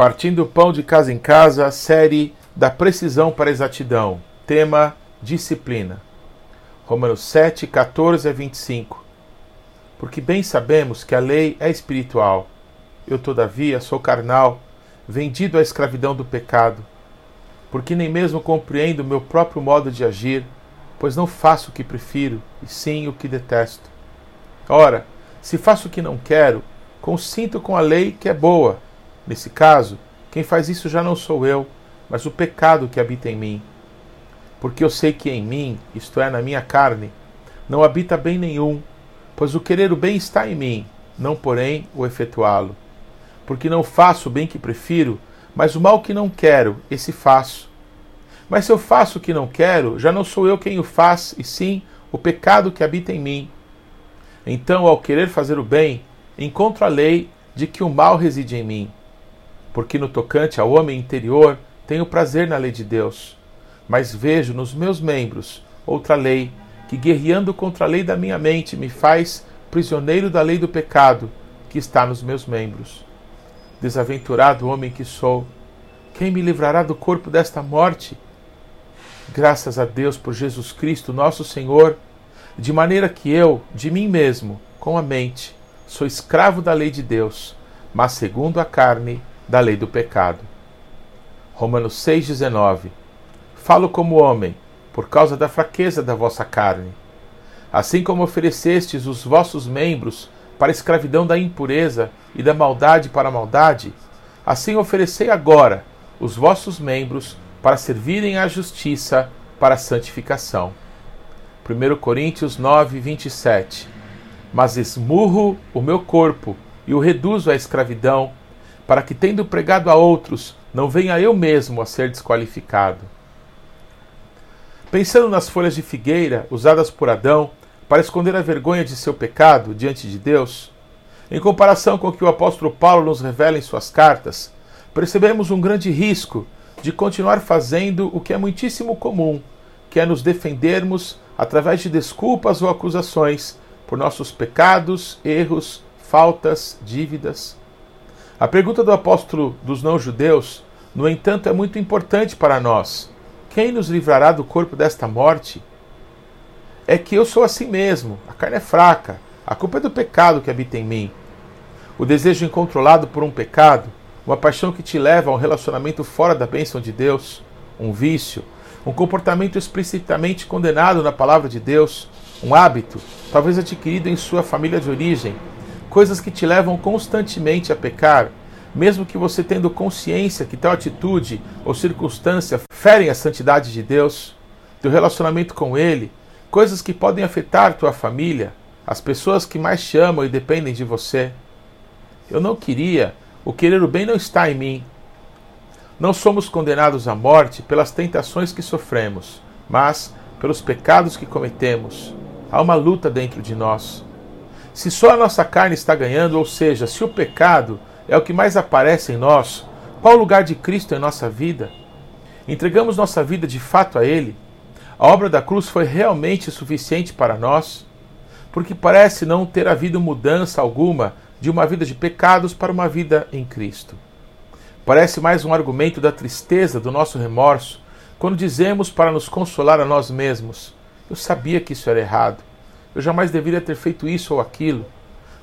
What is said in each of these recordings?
Partindo o pão de casa em casa, série da precisão para a exatidão. Tema: disciplina. Romanos 7, 14 a 25. Porque bem sabemos que a lei é espiritual. Eu, todavia, sou carnal, vendido à escravidão do pecado. Porque nem mesmo compreendo o meu próprio modo de agir, pois não faço o que prefiro, e sim o que detesto. Ora, se faço o que não quero, consinto com a lei que é boa. Nesse caso, quem faz isso já não sou eu, mas o pecado que habita em mim. Porque eu sei que em mim, isto é, na minha carne, não habita bem nenhum, pois o querer o bem está em mim, não porém o efetuá-lo. Porque não faço o bem que prefiro, mas o mal que não quero, esse faço. Mas se eu faço o que não quero, já não sou eu quem o faz, e sim o pecado que habita em mim. Então, ao querer fazer o bem, encontro a lei de que o mal reside em mim. Porque no tocante ao homem interior, tenho prazer na lei de Deus, mas vejo nos meus membros outra lei, que guerreando contra a lei da minha mente me faz prisioneiro da lei do pecado que está nos meus membros. Desaventurado homem que sou, quem me livrará do corpo desta morte? Graças a Deus por Jesus Cristo, nosso Senhor, de maneira que eu, de mim mesmo, com a mente, sou escravo da lei de Deus, mas segundo a carne, da lei do pecado. Romanos 6,19 Falo como homem, por causa da fraqueza da vossa carne. Assim como oferecestes os vossos membros para a escravidão da impureza e da maldade para a maldade, assim oferecei agora os vossos membros para servirem à justiça para a santificação. 1 Coríntios 9, 27. Mas esmurro o meu corpo e o reduzo à escravidão, para que, tendo pregado a outros, não venha eu mesmo a ser desqualificado. Pensando nas folhas de figueira usadas por Adão para esconder a vergonha de seu pecado diante de Deus, em comparação com o que o apóstolo Paulo nos revela em suas cartas, percebemos um grande risco de continuar fazendo o que é muitíssimo comum, que é nos defendermos através de desculpas ou acusações por nossos pecados, erros, faltas, dívidas. A pergunta do apóstolo dos não-judeus, no entanto, é muito importante para nós. Quem nos livrará do corpo desta morte? É que eu sou assim mesmo, a carne é fraca, a culpa é do pecado que habita em mim. O desejo incontrolado por um pecado uma paixão que te leva a um relacionamento fora da bênção de Deus, um vício, um comportamento explicitamente condenado na palavra de Deus, um hábito, talvez adquirido em sua família de origem, coisas que te levam constantemente a pecar, mesmo que você tendo consciência que tal atitude ou circunstância ferem a santidade de Deus, teu relacionamento com Ele, coisas que podem afetar tua família, as pessoas que mais te amam e dependem de você. Eu não queria o querer o bem não está em mim. Não somos condenados à morte pelas tentações que sofremos, mas pelos pecados que cometemos. Há uma luta dentro de nós. Se só a nossa carne está ganhando, ou seja, se o pecado é o que mais aparece em nós, qual o lugar de Cristo em nossa vida? Entregamos nossa vida de fato a Ele? A obra da cruz foi realmente suficiente para nós? Porque parece não ter havido mudança alguma de uma vida de pecados para uma vida em Cristo. Parece mais um argumento da tristeza, do nosso remorso, quando dizemos para nos consolar a nós mesmos: Eu sabia que isso era errado. Eu jamais deveria ter feito isso ou aquilo.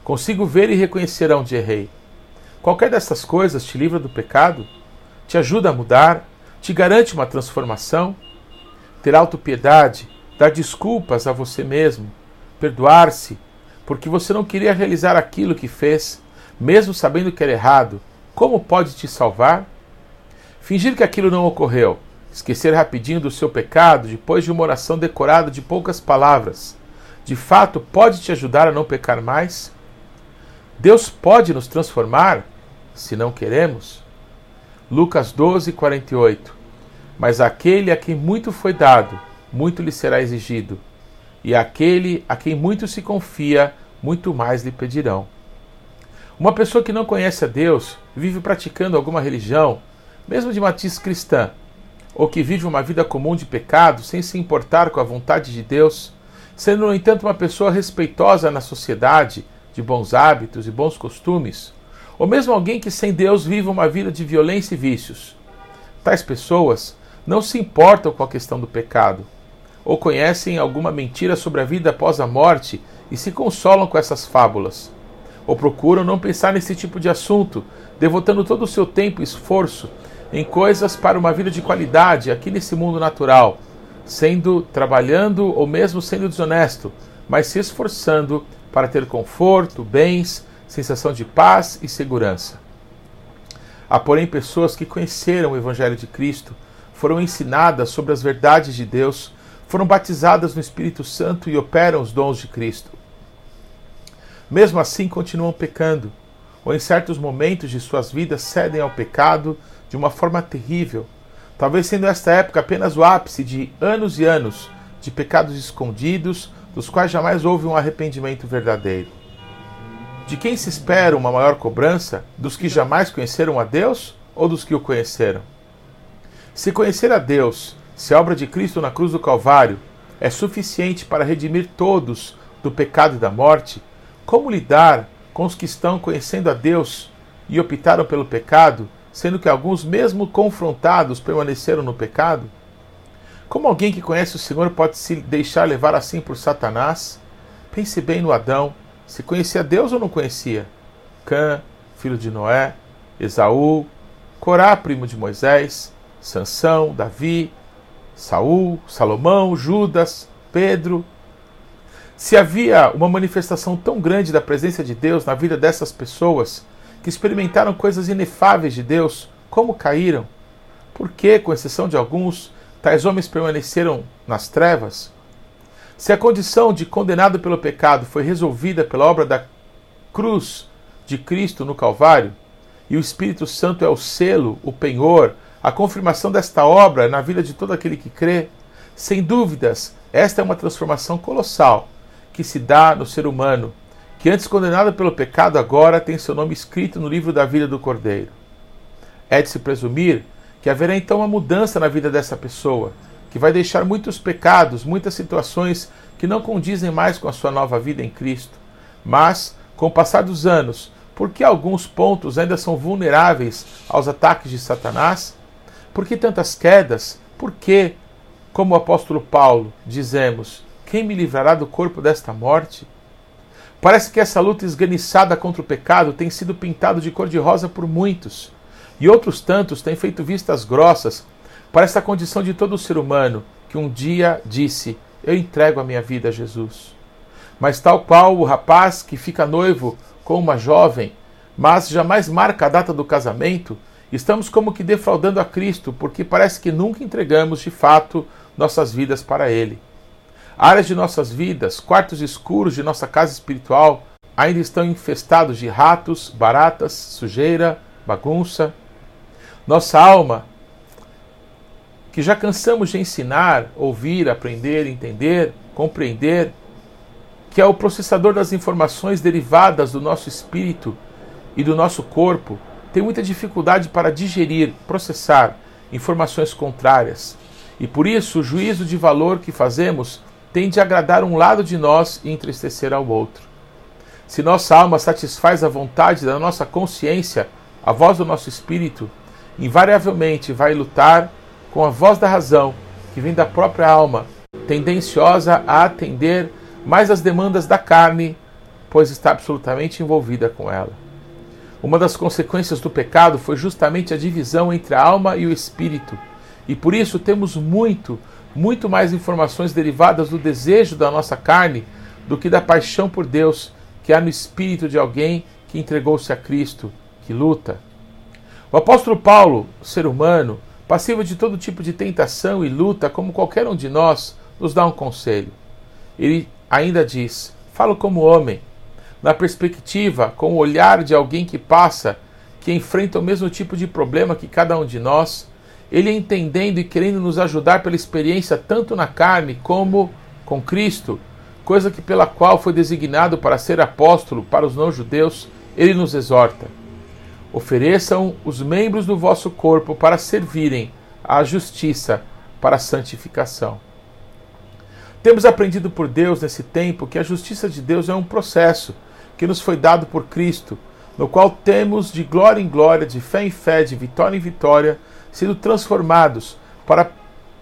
Consigo ver e reconhecer onde errei. Qualquer dessas coisas te livra do pecado, te ajuda a mudar, te garante uma transformação. Ter autopiedade, dar desculpas a você mesmo, perdoar-se, porque você não queria realizar aquilo que fez, mesmo sabendo que era errado, como pode te salvar? Fingir que aquilo não ocorreu, esquecer rapidinho do seu pecado depois de uma oração decorada de poucas palavras, de fato pode te ajudar a não pecar mais? Deus pode nos transformar, se não queremos? Lucas 12, 48 Mas aquele a quem muito foi dado, muito lhe será exigido e aquele a quem muito se confia, muito mais lhe pedirão. Uma pessoa que não conhece a Deus, vive praticando alguma religião, mesmo de matiz cristã, ou que vive uma vida comum de pecado sem se importar com a vontade de Deus, sendo, no entanto, uma pessoa respeitosa na sociedade, de bons hábitos e bons costumes, ou mesmo alguém que sem Deus vive uma vida de violência e vícios. Tais pessoas não se importam com a questão do pecado, ou conhecem alguma mentira sobre a vida após a morte e se consolam com essas fábulas, ou procuram não pensar nesse tipo de assunto, devotando todo o seu tempo e esforço em coisas para uma vida de qualidade aqui nesse mundo natural, sendo trabalhando ou mesmo sendo desonesto, mas se esforçando para ter conforto, bens, sensação de paz e segurança. Há, porém, pessoas que conheceram o Evangelho de Cristo, foram ensinadas sobre as verdades de Deus, foram batizadas no Espírito Santo e operam os dons de Cristo. Mesmo assim, continuam pecando, ou em certos momentos de suas vidas cedem ao pecado de uma forma terrível, talvez sendo esta época apenas o ápice de anos e anos de pecados escondidos, dos quais jamais houve um arrependimento verdadeiro. De quem se espera uma maior cobrança? Dos que jamais conheceram a Deus ou dos que o conheceram? Se conhecer a Deus, se a obra de Cristo na cruz do Calvário é suficiente para redimir todos do pecado e da morte, como lidar com os que estão conhecendo a Deus e optaram pelo pecado, sendo que alguns, mesmo confrontados, permaneceram no pecado? Como alguém que conhece o Senhor pode se deixar levar assim por Satanás? Pense bem no Adão se conhecia Deus ou não conhecia? Cã, filho de Noé, Esaú, Corá, primo de Moisés, Sansão, Davi, Saul, Salomão, Judas, Pedro. Se havia uma manifestação tão grande da presença de Deus na vida dessas pessoas, que experimentaram coisas inefáveis de Deus, como caíram? Por que, com exceção de alguns, tais homens permaneceram nas trevas? Se a condição de condenado pelo pecado foi resolvida pela obra da cruz de Cristo no Calvário, e o Espírito Santo é o selo, o penhor, a confirmação desta obra na vida de todo aquele que crê, sem dúvidas, esta é uma transformação colossal que se dá no ser humano, que antes condenado pelo pecado, agora tem seu nome escrito no livro da vida do Cordeiro. É de se presumir que haverá então uma mudança na vida dessa pessoa, que vai deixar muitos pecados, muitas situações que não condizem mais com a sua nova vida em Cristo. Mas, com o passar dos anos, por que alguns pontos ainda são vulneráveis aos ataques de Satanás? Por que tantas quedas? Por que, como o apóstolo Paulo, dizemos: Quem me livrará do corpo desta morte? Parece que essa luta esganiçada contra o pecado tem sido pintado de cor-de-rosa por muitos, e outros tantos têm feito vistas grossas para essa condição de todo ser humano que um dia disse: Eu entrego a minha vida a Jesus. Mas, tal qual o rapaz que fica noivo com uma jovem, mas jamais marca a data do casamento, estamos como que defraudando a Cristo, porque parece que nunca entregamos de fato nossas vidas para Ele. Áreas de nossas vidas, quartos escuros de nossa casa espiritual, ainda estão infestados de ratos, baratas, sujeira, bagunça. Nossa alma que já cansamos de ensinar, ouvir, aprender, entender, compreender, que é o processador das informações derivadas do nosso espírito e do nosso corpo, tem muita dificuldade para digerir, processar informações contrárias. E por isso o juízo de valor que fazemos tende a agradar um lado de nós e entristecer ao outro. Se nossa alma satisfaz a vontade da nossa consciência, a voz do nosso espírito, invariavelmente vai lutar com a voz da razão, que vem da própria alma, tendenciosa a atender mais às demandas da carne, pois está absolutamente envolvida com ela. Uma das consequências do pecado foi justamente a divisão entre a alma e o espírito, e por isso temos muito, muito mais informações derivadas do desejo da nossa carne do que da paixão por Deus que há no espírito de alguém que entregou-se a Cristo, que luta. O apóstolo Paulo, ser humano, passivo de todo tipo de tentação e luta, como qualquer um de nós, nos dá um conselho. Ele ainda diz: falo como homem, na perspectiva, com o olhar de alguém que passa, que enfrenta o mesmo tipo de problema que cada um de nós, ele entendendo e querendo nos ajudar pela experiência tanto na carne como com Cristo, coisa que pela qual foi designado para ser apóstolo para os não-judeus, ele nos exorta. Ofereçam os membros do vosso corpo para servirem à justiça, para a santificação. Temos aprendido por Deus nesse tempo que a justiça de Deus é um processo que nos foi dado por Cristo, no qual temos de glória em glória, de fé em fé, de vitória em vitória, sido transformados para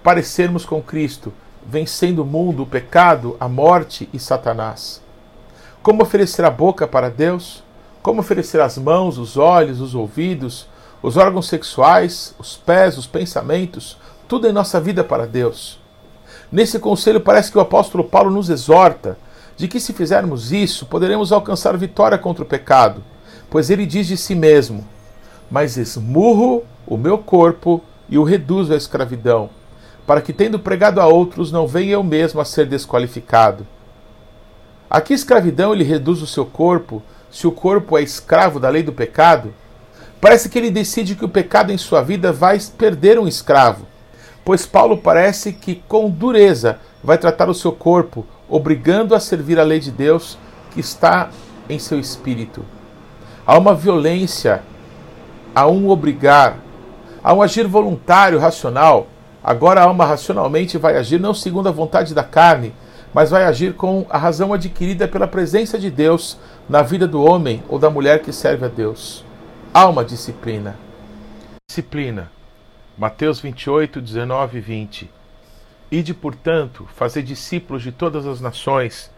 parecermos com Cristo, vencendo o mundo, o pecado, a morte e Satanás. Como oferecer a boca para Deus? Como oferecer as mãos, os olhos, os ouvidos, os órgãos sexuais, os pés, os pensamentos, tudo em nossa vida para Deus? Nesse conselho, parece que o apóstolo Paulo nos exorta de que, se fizermos isso, poderemos alcançar vitória contra o pecado, pois ele diz de si mesmo: Mas esmurro o meu corpo e o reduzo à escravidão, para que, tendo pregado a outros, não venha eu mesmo a ser desqualificado. A que escravidão ele reduz o seu corpo, se o corpo é escravo da lei do pecado? Parece que ele decide que o pecado em sua vida vai perder um escravo, pois Paulo parece que com dureza vai tratar o seu corpo, obrigando a servir a lei de Deus que está em seu espírito. Há uma violência, há um obrigar, há um agir voluntário, racional. Agora a alma racionalmente vai agir não segundo a vontade da carne, mas vai agir com a razão adquirida pela presença de Deus na vida do homem ou da mulher que serve a Deus. Há uma disciplina. Disciplina. Mateus 28, 19 e 20. Ide, portanto, fazer discípulos de todas as nações,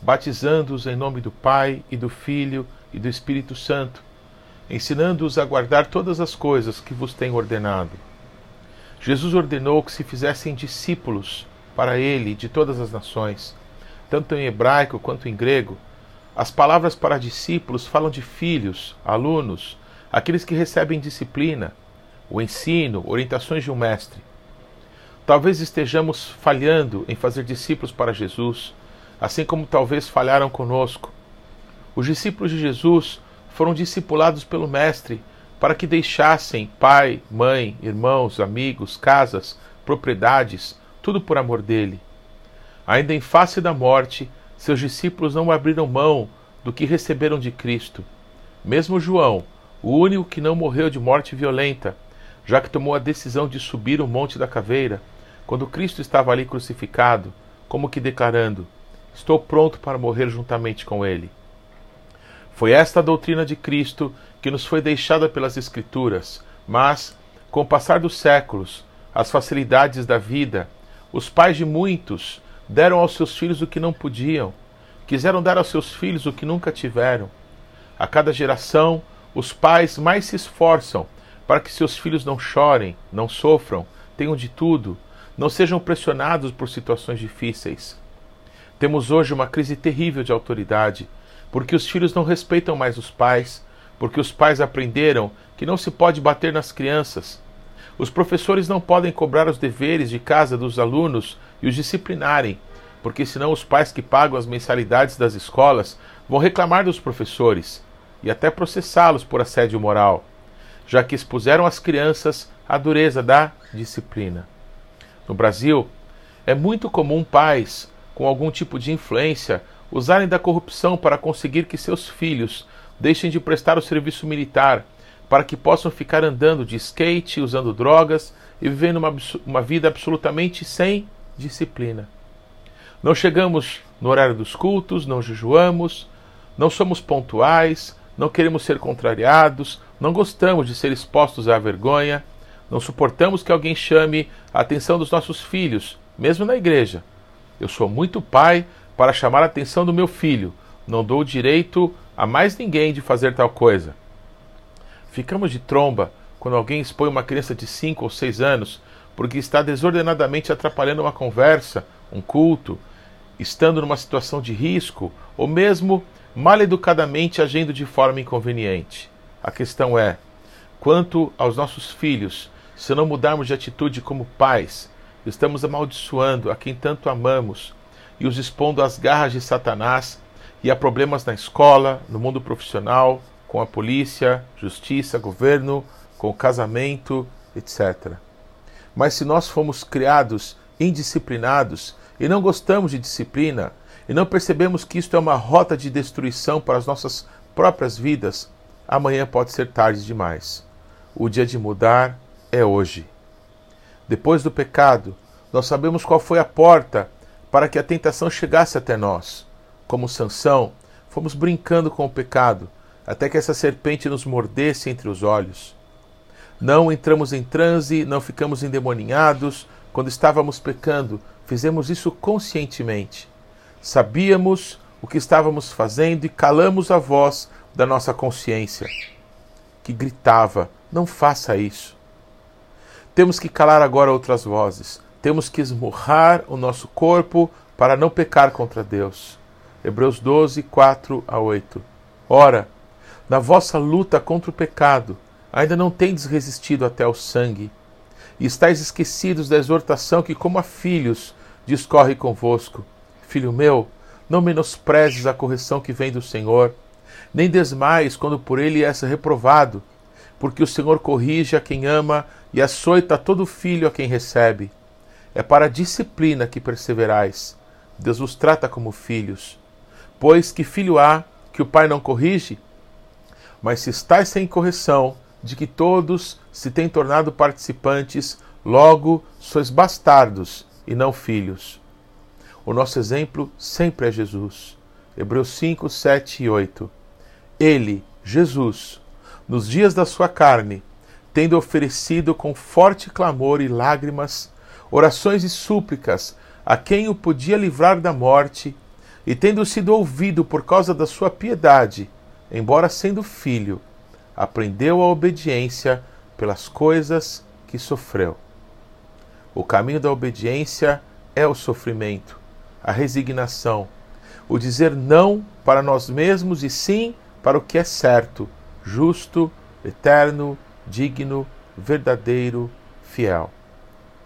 batizando-os em nome do Pai e do Filho e do Espírito Santo, ensinando-os a guardar todas as coisas que vos tenho ordenado. Jesus ordenou que se fizessem discípulos para ele de todas as nações, tanto em hebraico quanto em grego. As palavras para discípulos falam de filhos, alunos, aqueles que recebem disciplina, o ensino, orientações de um mestre. Talvez estejamos falhando em fazer discípulos para Jesus, assim como talvez falharam conosco. Os discípulos de Jesus foram discipulados pelo Mestre para que deixassem pai, mãe, irmãos, amigos, casas, propriedades, tudo por amor dele. Ainda em face da morte, seus discípulos não abriram mão do que receberam de Cristo. Mesmo João, o único que não morreu de morte violenta, já que tomou a decisão de subir o Monte da Caveira, quando Cristo estava ali crucificado, como que declarando: Estou pronto para morrer juntamente com Ele. Foi esta a doutrina de Cristo que nos foi deixada pelas Escrituras, mas, com o passar dos séculos, as facilidades da vida, os pais de muitos deram aos seus filhos o que não podiam, quiseram dar aos seus filhos o que nunca tiveram. A cada geração, os pais mais se esforçam para que seus filhos não chorem, não sofram, tenham de tudo, não sejam pressionados por situações difíceis. Temos hoje uma crise terrível de autoridade, porque os filhos não respeitam mais os pais, porque os pais aprenderam que não se pode bater nas crianças. Os professores não podem cobrar os deveres de casa dos alunos e os disciplinarem, porque senão os pais que pagam as mensalidades das escolas vão reclamar dos professores e até processá-los por assédio moral, já que expuseram as crianças à dureza da disciplina. No Brasil, é muito comum pais com algum tipo de influência usarem da corrupção para conseguir que seus filhos deixem de prestar o serviço militar, para que possam ficar andando de skate, usando drogas e vivendo uma, uma vida absolutamente sem disciplina. Não chegamos no horário dos cultos, não jejuamos, não somos pontuais, não queremos ser contrariados, não gostamos de ser expostos à vergonha, não suportamos que alguém chame a atenção dos nossos filhos, mesmo na igreja. Eu sou muito pai para chamar a atenção do meu filho. Não dou direito a mais ninguém de fazer tal coisa. Ficamos de tromba quando alguém expõe uma criança de 5 ou 6 anos porque está desordenadamente atrapalhando uma conversa, um culto, estando numa situação de risco ou mesmo mal educadamente agindo de forma inconveniente. A questão é: quanto aos nossos filhos, se não mudarmos de atitude como pais, estamos amaldiçoando a quem tanto amamos e os expondo às garras de Satanás e a problemas na escola, no mundo profissional, com a polícia, justiça, governo, com o casamento, etc. Mas se nós fomos criados indisciplinados e não gostamos de disciplina, e não percebemos que isto é uma rota de destruição para as nossas próprias vidas, amanhã pode ser tarde demais. O dia de mudar é hoje. Depois do pecado, nós sabemos qual foi a porta para que a tentação chegasse até nós. Como Sansão, fomos brincando com o pecado, até que essa serpente nos mordesse entre os olhos. Não entramos em transe, não ficamos endemoninhados quando estávamos pecando, fizemos isso conscientemente. Sabíamos o que estávamos fazendo e calamos a voz da nossa consciência, que gritava: Não faça isso. Temos que calar agora outras vozes. Temos que esmurrar o nosso corpo para não pecar contra Deus. Hebreus 12, 4 a 8. Ora, na vossa luta contra o pecado, ainda não tendes resistido até o sangue, e estáis esquecidos da exortação que, como a filhos, discorre convosco. Filho meu, não menosprezes a correção que vem do Senhor, nem desmais quando por ele és reprovado, porque o Senhor corrige a quem ama e açoita todo filho a quem recebe. É para a disciplina que perseverais. Deus vos trata como filhos. Pois que filho há que o pai não corrige? Mas se estáis sem correção, de que todos se têm tornado participantes, logo sois bastardos e não filhos. O nosso exemplo sempre é Jesus. Hebreus 5, 7 e 8. Ele, Jesus, nos dias da sua carne, tendo oferecido com forte clamor e lágrimas, orações e súplicas a quem o podia livrar da morte, e tendo sido ouvido por causa da sua piedade, embora sendo filho, aprendeu a obediência pelas coisas que sofreu. O caminho da obediência é o sofrimento, a resignação, o dizer não para nós mesmos e sim para o que é certo, justo, eterno, digno, verdadeiro, fiel.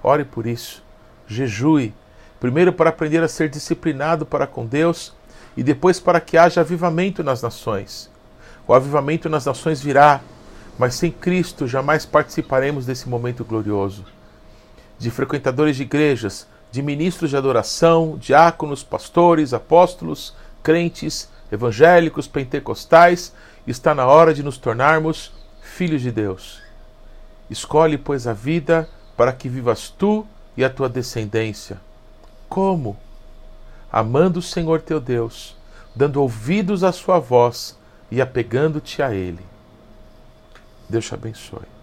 Ore por isso, jejue, primeiro para aprender a ser disciplinado para com Deus e depois para que haja avivamento nas nações. O avivamento nas nações virá, mas sem Cristo jamais participaremos desse momento glorioso. De frequentadores de igrejas, de ministros de adoração, diáconos, pastores, apóstolos, crentes, evangélicos, pentecostais, está na hora de nos tornarmos filhos de Deus. Escolhe, pois, a vida para que vivas tu e a tua descendência. Como? Amando o Senhor teu Deus, dando ouvidos à sua voz e apegando-te a Ele. Deus te abençoe.